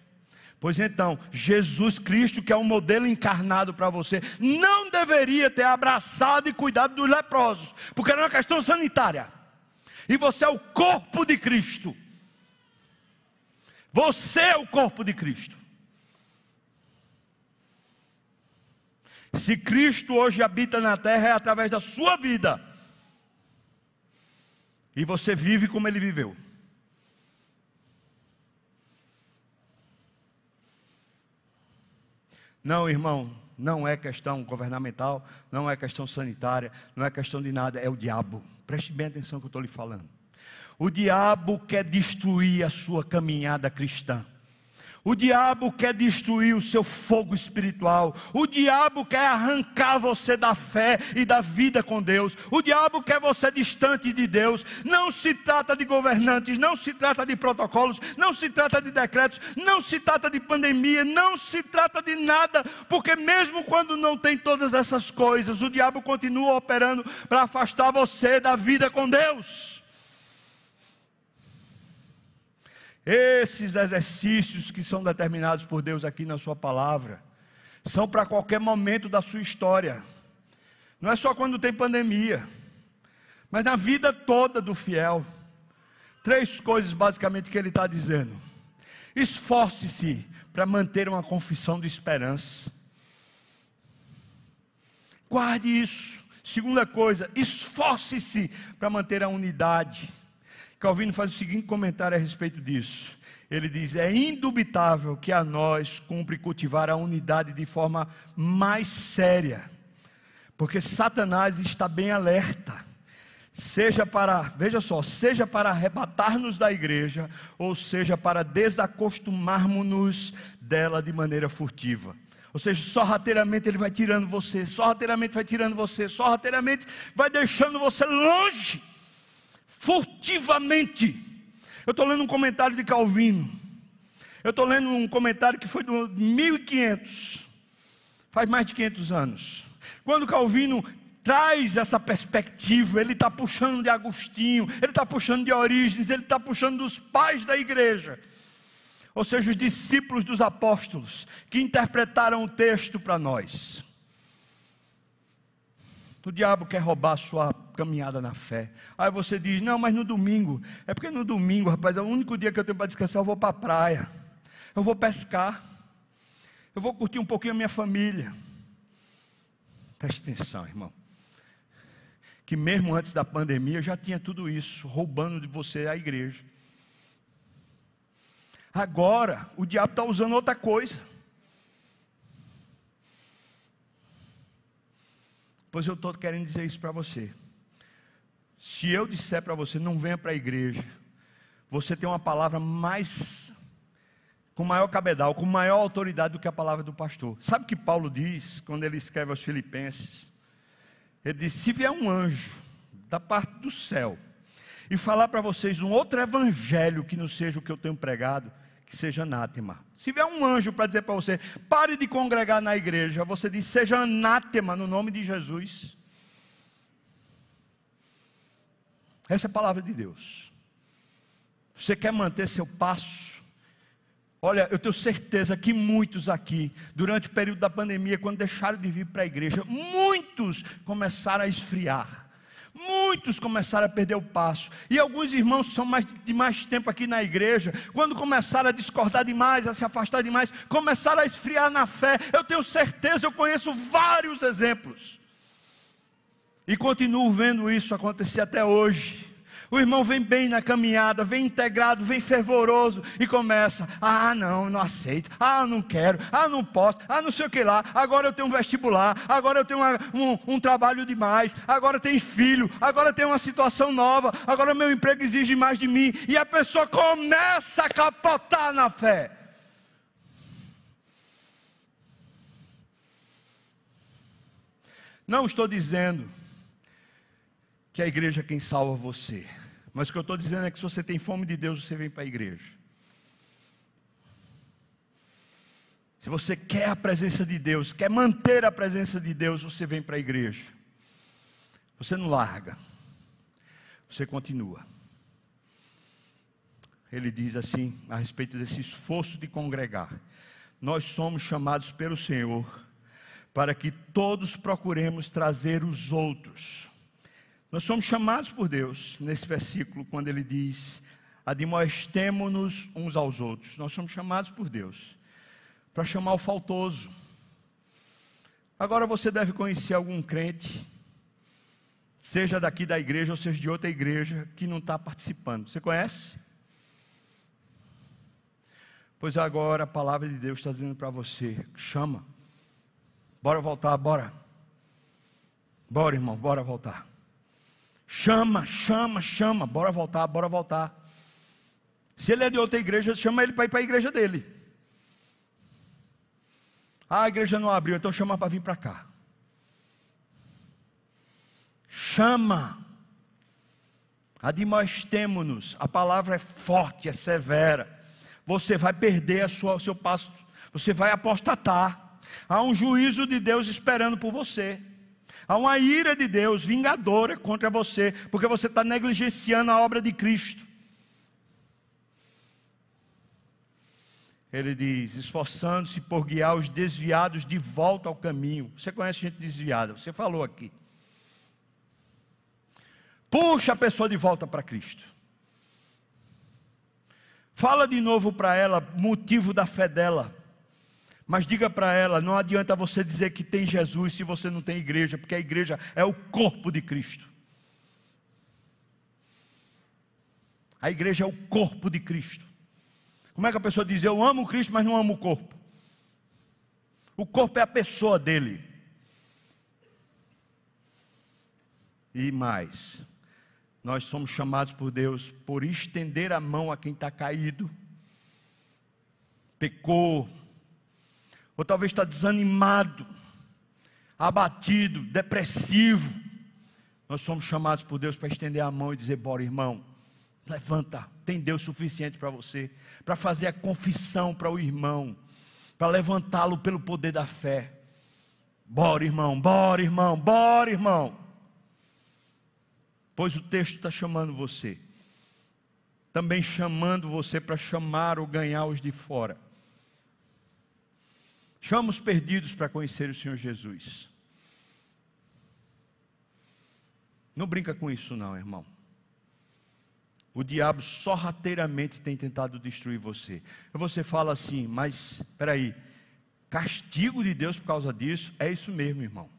Pois então, Jesus Cristo, que é um modelo encarnado para você, não deveria ter abraçado e cuidado dos leprosos, porque era uma questão sanitária. E você é o corpo de Cristo. Você é o corpo de Cristo. Se Cristo hoje habita na terra, é através da sua vida e você vive como ele viveu. Não, irmão, não é questão governamental, não é questão sanitária, não é questão de nada, é o diabo. Preste bem atenção que eu estou lhe falando. O diabo quer destruir a sua caminhada cristã. O diabo quer destruir o seu fogo espiritual. O diabo quer arrancar você da fé e da vida com Deus. O diabo quer você distante de Deus. Não se trata de governantes, não se trata de protocolos, não se trata de decretos, não se trata de pandemia, não se trata de nada, porque mesmo quando não tem todas essas coisas, o diabo continua operando para afastar você da vida com Deus. Esses exercícios que são determinados por Deus aqui na Sua palavra, são para qualquer momento da sua história, não é só quando tem pandemia, mas na vida toda do fiel. Três coisas basicamente que ele está dizendo: esforce-se para manter uma confissão de esperança, guarde isso. Segunda coisa, esforce-se para manter a unidade. Calvino faz o seguinte comentário a respeito disso. Ele diz: é indubitável que a nós cumpre cultivar a unidade de forma mais séria, porque Satanás está bem alerta, seja para, veja só, seja para arrebatar-nos da igreja, ou seja para desacostumarmos-nos dela de maneira furtiva. Ou seja, sorrateiramente ele vai tirando você, sorrateiramente vai tirando você, sorrateiramente vai deixando você longe furtivamente. Eu estou lendo um comentário de Calvino. Eu estou lendo um comentário que foi do 1500, faz mais de 500 anos. Quando Calvino traz essa perspectiva, ele está puxando de Agostinho, ele está puxando de Orígenes, ele está puxando dos pais da igreja, ou seja, os discípulos dos apóstolos, que interpretaram o texto para nós. O diabo quer roubar a sua caminhada na fé. Aí você diz: Não, mas no domingo. É porque no domingo, rapaz, é o único dia que eu tenho para descansar. Eu vou para a praia. Eu vou pescar. Eu vou curtir um pouquinho a minha família. Preste atenção, irmão. Que mesmo antes da pandemia já tinha tudo isso, roubando de você a igreja. Agora, o diabo está usando outra coisa. Pois eu estou querendo dizer isso para você. Se eu disser para você, não venha para a igreja, você tem uma palavra mais, com maior cabedal, com maior autoridade do que a palavra do pastor. Sabe o que Paulo diz quando ele escreve aos Filipenses? Ele diz: se vier um anjo da parte do céu e falar para vocês um outro evangelho que não seja o que eu tenho pregado, que seja anátema. Se vier um anjo para dizer para você, pare de congregar na igreja, você diz, seja anátema no nome de Jesus. Essa é a palavra de Deus. Você quer manter seu passo? Olha, eu tenho certeza que muitos aqui, durante o período da pandemia, quando deixaram de vir para a igreja, muitos começaram a esfriar. Muitos começaram a perder o passo. E alguns irmãos que são mais, de mais tempo aqui na igreja, quando começaram a discordar demais, a se afastar demais, começaram a esfriar na fé. Eu tenho certeza, eu conheço vários exemplos. E continuo vendo isso acontecer até hoje. O irmão vem bem na caminhada, vem integrado, vem fervoroso e começa: ah, não, não aceito, ah, não quero, ah, não posso, ah, não sei o que lá, agora eu tenho um vestibular, agora eu tenho uma, um, um trabalho demais, agora tem filho, agora tem uma situação nova, agora meu emprego exige mais de mim, e a pessoa começa a capotar na fé. Não estou dizendo que a igreja é quem salva você. Mas o que eu estou dizendo é que se você tem fome de Deus, você vem para a igreja. Se você quer a presença de Deus, quer manter a presença de Deus, você vem para a igreja. Você não larga, você continua. Ele diz assim, a respeito desse esforço de congregar: Nós somos chamados pelo Senhor para que todos procuremos trazer os outros nós somos chamados por Deus, nesse versículo, quando ele diz: admoestemo-nos uns aos outros. Nós somos chamados por Deus para chamar o faltoso. Agora você deve conhecer algum crente, seja daqui da igreja ou seja de outra igreja, que não está participando. Você conhece? Pois agora a palavra de Deus está dizendo para você: chama, bora voltar, bora. Bora, irmão, bora voltar. Chama, chama, chama, bora voltar, bora voltar. Se ele é de outra igreja, chama ele para ir para a igreja dele. Ah, a igreja não abriu, então chama para vir para cá. Chama. Admoestemo-nos. A palavra é forte, é severa. Você vai perder sua, o seu passo, você vai apostatar. Há um juízo de Deus esperando por você. Há uma ira de Deus vingadora contra você, porque você está negligenciando a obra de Cristo. Ele diz: esforçando-se por guiar os desviados de volta ao caminho. Você conhece gente desviada, você falou aqui. Puxa a pessoa de volta para Cristo. Fala de novo para ela motivo da fé dela. Mas diga para ela: não adianta você dizer que tem Jesus se você não tem igreja, porque a igreja é o corpo de Cristo. A igreja é o corpo de Cristo. Como é que a pessoa diz: Eu amo Cristo, mas não amo o corpo? O corpo é a pessoa dele. E mais, nós somos chamados por Deus por estender a mão a quem está caído, pecou, ou talvez está desanimado, abatido, depressivo. Nós somos chamados por Deus para estender a mão e dizer: Bora, irmão, levanta, tem Deus suficiente para você, para fazer a confissão para o irmão, para levantá-lo pelo poder da fé. Bora, irmão, bora, irmão, bora, irmão pois o texto está chamando você, também chamando você para chamar ou ganhar os de fora. Chama os perdidos para conhecer o Senhor Jesus. Não brinca com isso, não, irmão. O diabo sorrateiramente tem tentado destruir você. Você fala assim, mas espera aí, castigo de Deus por causa disso? É isso mesmo, irmão.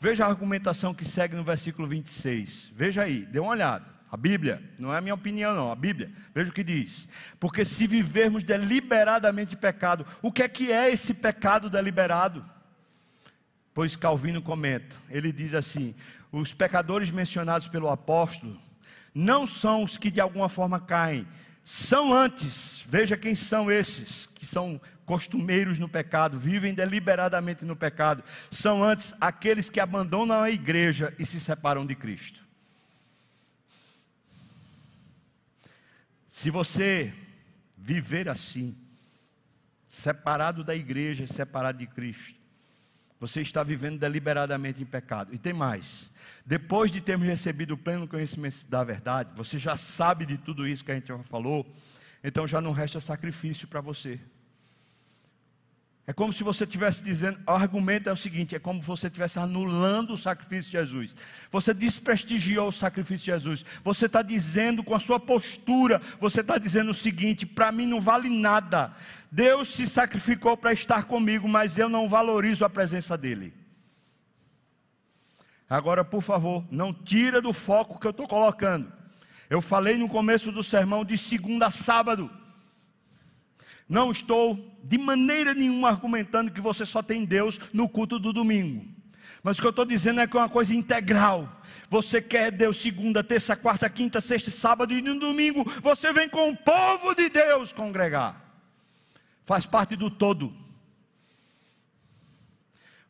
Veja a argumentação que segue no versículo 26. Veja aí, dê uma olhada. A Bíblia, não é a minha opinião, não, a Bíblia. Veja o que diz. Porque se vivermos deliberadamente pecado, o que é que é esse pecado deliberado? Pois Calvino comenta, ele diz assim: os pecadores mencionados pelo apóstolo não são os que de alguma forma caem, são antes, veja quem são esses, que são costumeiros no pecado, vivem deliberadamente no pecado, são antes aqueles que abandonam a igreja e se separam de Cristo. Se você viver assim, separado da igreja, separado de Cristo, você está vivendo deliberadamente em pecado. E tem mais. Depois de termos recebido o pleno conhecimento da verdade, você já sabe de tudo isso que a gente já falou, então já não resta sacrifício para você. É como se você estivesse dizendo, o argumento é o seguinte: é como se você estivesse anulando o sacrifício de Jesus. Você desprestigiou o sacrifício de Jesus. Você está dizendo com a sua postura, você está dizendo o seguinte: para mim não vale nada. Deus se sacrificou para estar comigo, mas eu não valorizo a presença dEle. Agora, por favor, não tira do foco que eu estou colocando. Eu falei no começo do sermão de segunda a sábado. Não estou de maneira nenhuma argumentando que você só tem Deus no culto do domingo. Mas o que eu estou dizendo é que é uma coisa integral. Você quer Deus segunda, terça, quarta, quinta, sexta, sábado e no domingo. Você vem com o povo de Deus congregar. Faz parte do todo.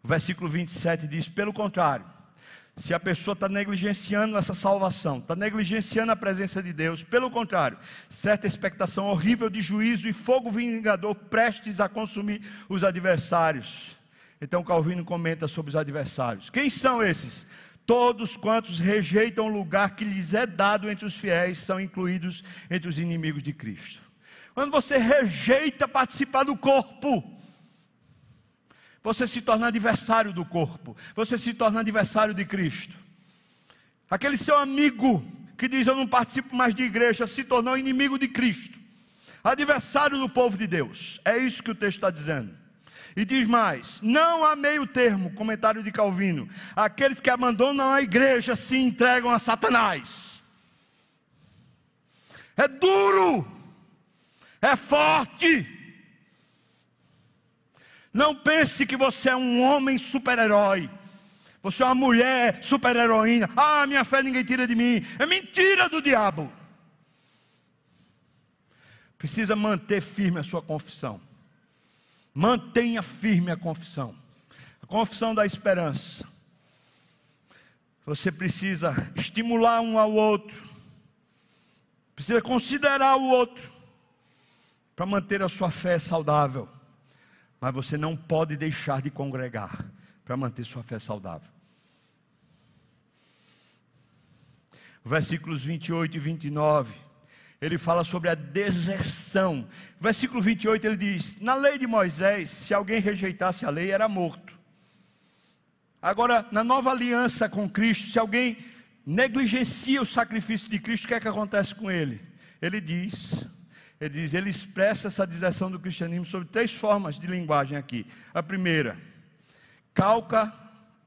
O versículo 27 diz: pelo contrário se a pessoa está negligenciando essa salvação, está negligenciando a presença de Deus, pelo contrário, certa expectação horrível de juízo e fogo vingador prestes a consumir os adversários. Então Calvino comenta sobre os adversários. Quem são esses? Todos quantos rejeitam o lugar que lhes é dado entre os fiéis são incluídos entre os inimigos de Cristo. Quando você rejeita participar do corpo, você se torna adversário do corpo, você se torna adversário de Cristo. Aquele seu amigo que diz eu não participo mais de igreja, se tornou inimigo de Cristo, adversário do povo de Deus. É isso que o texto está dizendo. E diz mais: não há meio termo, comentário de Calvino. Aqueles que abandonam a igreja se entregam a Satanás. É duro, é forte não pense que você é um homem super-herói. Você é uma mulher super-heroína. Ah, minha fé ninguém tira de mim. É mentira do diabo. Precisa manter firme a sua confissão. Mantenha firme a confissão. A confissão da esperança. Você precisa estimular um ao outro. Precisa considerar o outro para manter a sua fé saudável. Mas você não pode deixar de congregar para manter sua fé saudável. Versículos 28 e 29, ele fala sobre a deserção. Versículo 28 ele diz: Na lei de Moisés, se alguém rejeitasse a lei, era morto. Agora, na nova aliança com Cristo, se alguém negligencia o sacrifício de Cristo, o que é que acontece com ele? Ele diz: ele diz, ele expressa essa deserção do cristianismo sobre três formas de linguagem aqui. A primeira, calca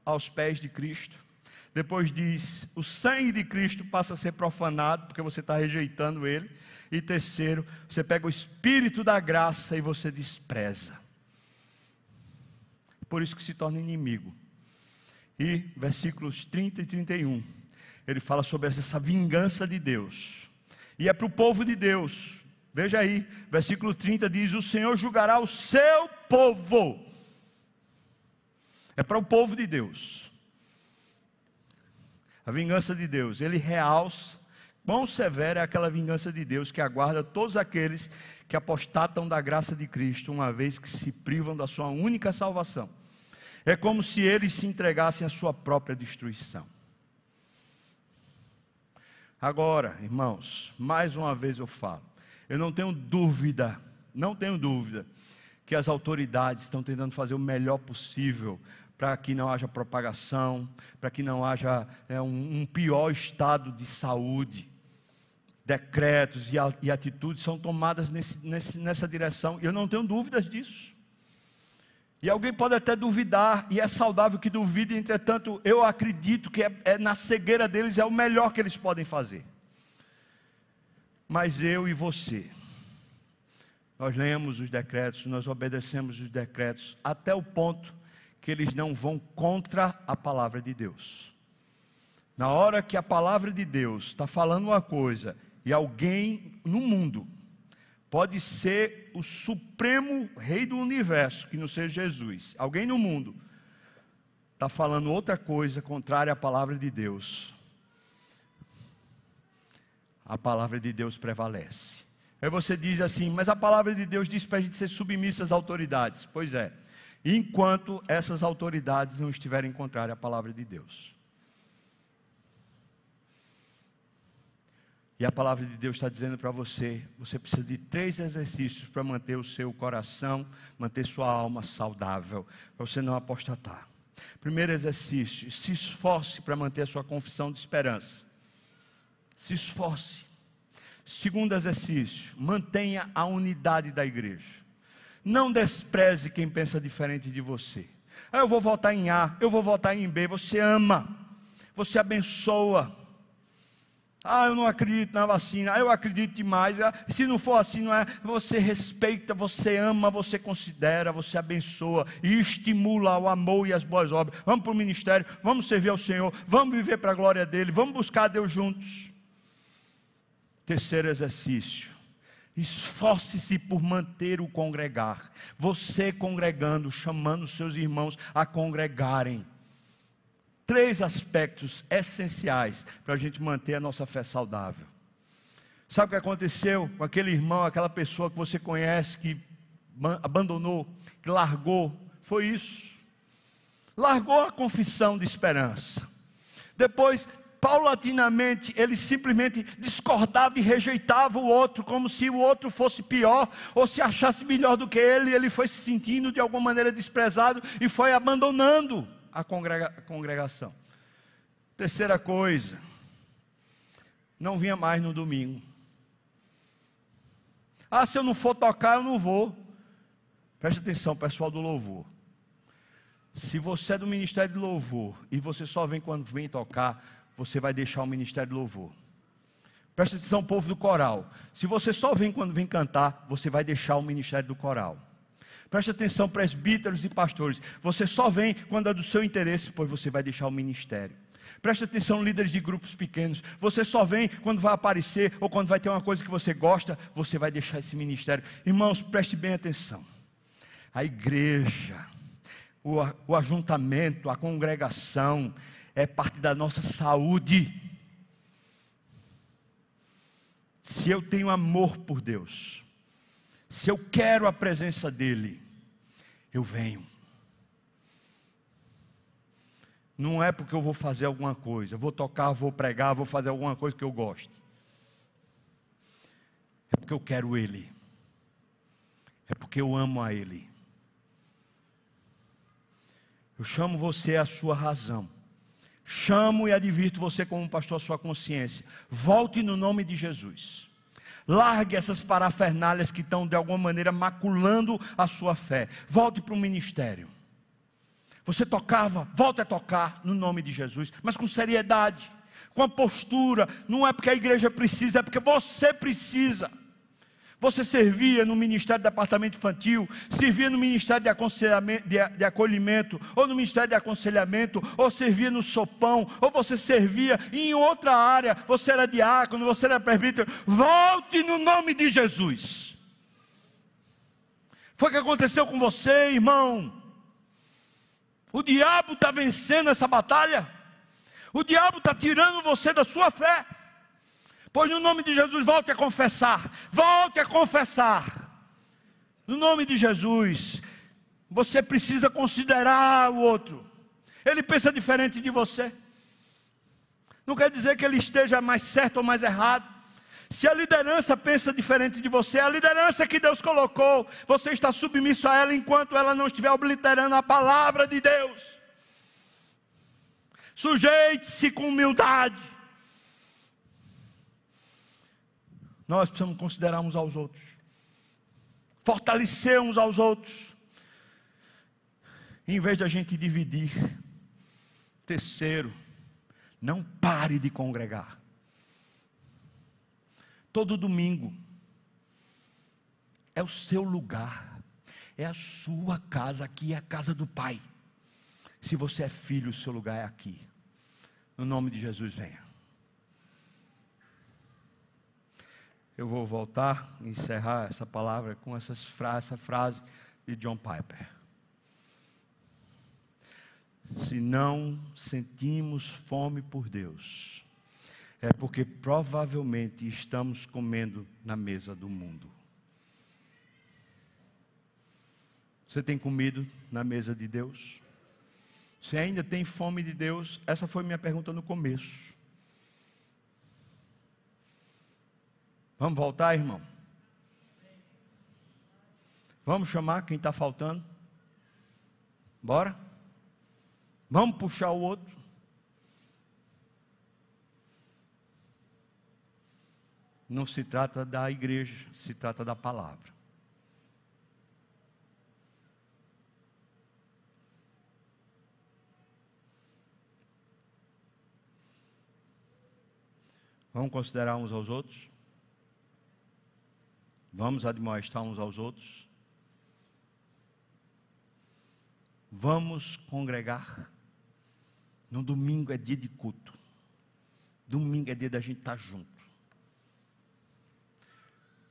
aos pés de Cristo. Depois diz, o sangue de Cristo passa a ser profanado, porque você está rejeitando ele. E terceiro, você pega o espírito da graça e você despreza. Por isso que se torna inimigo. E versículos 30 e 31, ele fala sobre essa vingança de Deus. E é para o povo de Deus, Veja aí, versículo 30 diz: O Senhor julgará o seu povo. É para o povo de Deus. A vingança de Deus, ele realça quão severa é aquela vingança de Deus que aguarda todos aqueles que apostatam da graça de Cristo, uma vez que se privam da sua única salvação. É como se eles se entregassem à sua própria destruição. Agora, irmãos, mais uma vez eu falo. Eu não tenho dúvida, não tenho dúvida, que as autoridades estão tentando fazer o melhor possível para que não haja propagação, para que não haja é, um, um, pior estado de saúde. Decretos e, e atitudes são tomadas nesse, nesse, nessa direção, eu não tenho dúvidas disso. E alguém pode até duvidar, e é saudável que duvide, entretanto, eu acredito que é, é na cegueira deles é o melhor que eles podem fazer. Mas eu e você, nós lemos os decretos, nós obedecemos os decretos, até o ponto que eles não vão contra a palavra de Deus. Na hora que a palavra de Deus está falando uma coisa e alguém no mundo, pode ser o supremo rei do universo, que não seja Jesus, alguém no mundo, está falando outra coisa contrária à palavra de Deus, a palavra de Deus prevalece. Aí você diz assim, mas a palavra de Deus diz para a gente ser submissa às autoridades. Pois é, enquanto essas autoridades não estiverem contrárias à palavra de Deus. E a palavra de Deus está dizendo para você: você precisa de três exercícios para manter o seu coração, manter sua alma saudável, para você não apostatar. Primeiro exercício: se esforce para manter a sua confissão de esperança se esforce. Segundo exercício, mantenha a unidade da igreja. Não despreze quem pensa diferente de você. Ah, eu vou votar em A, eu vou votar em B. Você ama, você abençoa. Ah, eu não acredito na vacina. Ah, eu acredito demais. Ah, se não for assim, não é. Você respeita, você ama, você considera, você abençoa e estimula o amor e as boas obras. Vamos para o ministério, vamos servir ao Senhor, vamos viver para a glória dele, vamos buscar a Deus juntos. Terceiro exercício. Esforce-se por manter o congregar. Você congregando, chamando seus irmãos a congregarem. Três aspectos essenciais para a gente manter a nossa fé saudável. Sabe o que aconteceu com aquele irmão, aquela pessoa que você conhece, que abandonou, que largou? Foi isso. Largou a confissão de esperança. Depois paulatinamente ele simplesmente discordava e rejeitava o outro, como se o outro fosse pior ou se achasse melhor do que ele, ele foi se sentindo de alguma maneira desprezado e foi abandonando a, congrega a congregação. Terceira coisa, não vinha mais no domingo. Ah, se eu não for tocar, eu não vou. Preste atenção, pessoal do louvor. Se você é do ministério de louvor e você só vem quando vem tocar, você vai deixar o ministério de louvor. Presta atenção, povo do coral. Se você só vem quando vem cantar, você vai deixar o ministério do coral. Preste atenção, presbíteros e pastores. Você só vem quando é do seu interesse, pois você vai deixar o ministério. Preste atenção, líderes de grupos pequenos. Você só vem quando vai aparecer ou quando vai ter uma coisa que você gosta, você vai deixar esse ministério. Irmãos, preste bem atenção. A igreja, o, o ajuntamento, a congregação, é parte da nossa saúde. Se eu tenho amor por Deus, se eu quero a presença dEle, eu venho. Não é porque eu vou fazer alguma coisa, vou tocar, vou pregar, vou fazer alguma coisa que eu goste. É porque eu quero Ele. É porque eu amo a Ele. Eu chamo você à sua razão. Chamo e advirto você como pastor à sua consciência. Volte no nome de Jesus. Largue essas parafernálias que estão de alguma maneira maculando a sua fé. Volte para o ministério. Você tocava, volte a tocar no nome de Jesus, mas com seriedade, com a postura. Não é porque a igreja precisa, é porque você precisa. Você servia no Ministério do Departamento Infantil, servia no Ministério de, de, de Acolhimento, ou no Ministério de Aconselhamento, ou servia no Sopão, ou você servia em outra área, você era diácono, você era presbítero. Volte no nome de Jesus. Foi o que aconteceu com você, irmão. O diabo está vencendo essa batalha. O diabo está tirando você da sua fé. Pois no nome de Jesus, volte a confessar. Volte a confessar. No nome de Jesus, você precisa considerar o outro. Ele pensa diferente de você. Não quer dizer que ele esteja mais certo ou mais errado. Se a liderança pensa diferente de você, a liderança que Deus colocou, você está submisso a ela enquanto ela não estiver obliterando a palavra de Deus. Sujeite-se com humildade. Nós precisamos considerar uns aos outros, fortalecer uns aos outros, em vez de a gente dividir. Terceiro, não pare de congregar. Todo domingo é o seu lugar, é a sua casa, aqui é a casa do Pai. Se você é filho, o seu lugar é aqui. No nome de Jesus, venha. Eu vou voltar e encerrar essa palavra com essas fra essa frase de John Piper. Se não sentimos fome por Deus, é porque provavelmente estamos comendo na mesa do mundo. Você tem comido na mesa de Deus? Você ainda tem fome de Deus? Essa foi minha pergunta no começo. Vamos voltar, irmão? Vamos chamar quem está faltando? Bora? Vamos puxar o outro? Não se trata da igreja, se trata da palavra. Vamos considerar uns aos outros? Vamos admoestar uns aos outros. Vamos congregar. No domingo é dia de culto. Domingo é dia da gente estar junto.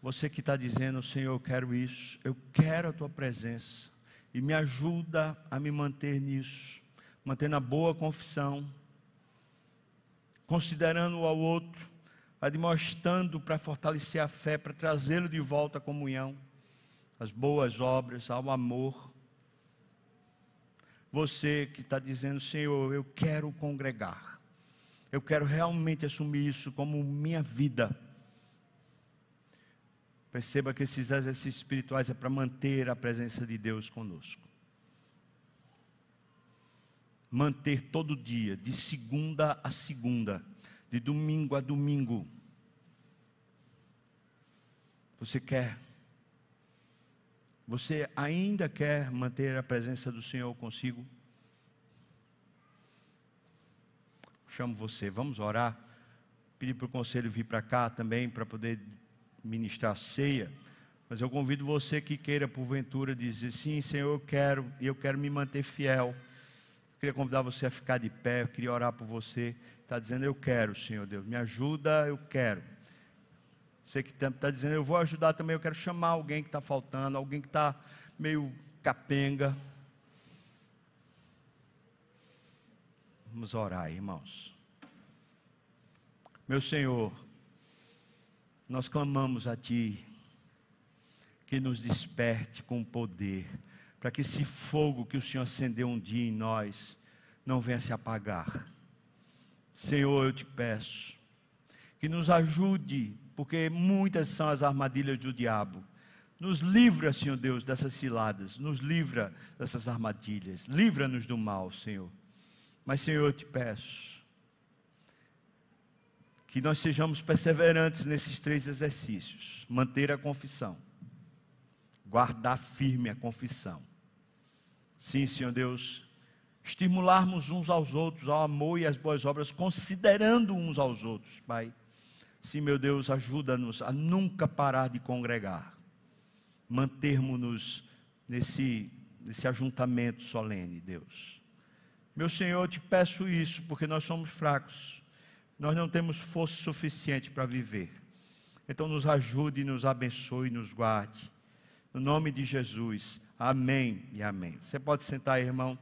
Você que está dizendo, Senhor, eu quero isso, eu quero a tua presença, e me ajuda a me manter nisso, mantendo a boa confissão, considerando o ao outro, admoestando para fortalecer a fé, para trazê-lo de volta à comunhão, às boas obras, ao amor. Você que está dizendo, Senhor, eu quero congregar, eu quero realmente assumir isso como minha vida. Perceba que esses exercícios espirituais é para manter a presença de Deus conosco. Manter todo dia, de segunda a segunda de domingo a domingo. Você quer? Você ainda quer manter a presença do Senhor consigo? Chamo você, vamos orar. Pedir para o conselho vir para cá também para poder ministrar ceia. Mas eu convido você que queira, porventura, dizer: sim, Senhor, eu quero, e eu quero me manter fiel. Queria convidar você a ficar de pé, eu queria orar por você está dizendo: Eu quero, Senhor Deus, me ajuda, eu quero. Você que está dizendo: Eu vou ajudar também, eu quero chamar alguém que está faltando, alguém que está meio capenga. Vamos orar, irmãos. Meu Senhor, nós clamamos a Ti, que nos desperte com poder, para que esse fogo que o Senhor acendeu um dia em nós, não venha se apagar. Senhor, eu te peço, que nos ajude, porque muitas são as armadilhas do diabo. Nos livra, Senhor Deus, dessas ciladas, nos livra dessas armadilhas, livra-nos do mal, Senhor. Mas, Senhor, eu te peço, que nós sejamos perseverantes nesses três exercícios: manter a confissão, guardar firme a confissão. Sim, Senhor Deus, estimularmos uns aos outros ao amor e às boas obras, considerando uns aos outros, Pai. Sim, meu Deus, ajuda-nos a nunca parar de congregar, mantermos-nos nesse, nesse ajuntamento solene, Deus. Meu Senhor, eu te peço isso, porque nós somos fracos, nós não temos força suficiente para viver. Então, nos ajude, nos abençoe, nos guarde. No nome de Jesus, amém e amém. Você pode sentar, irmão.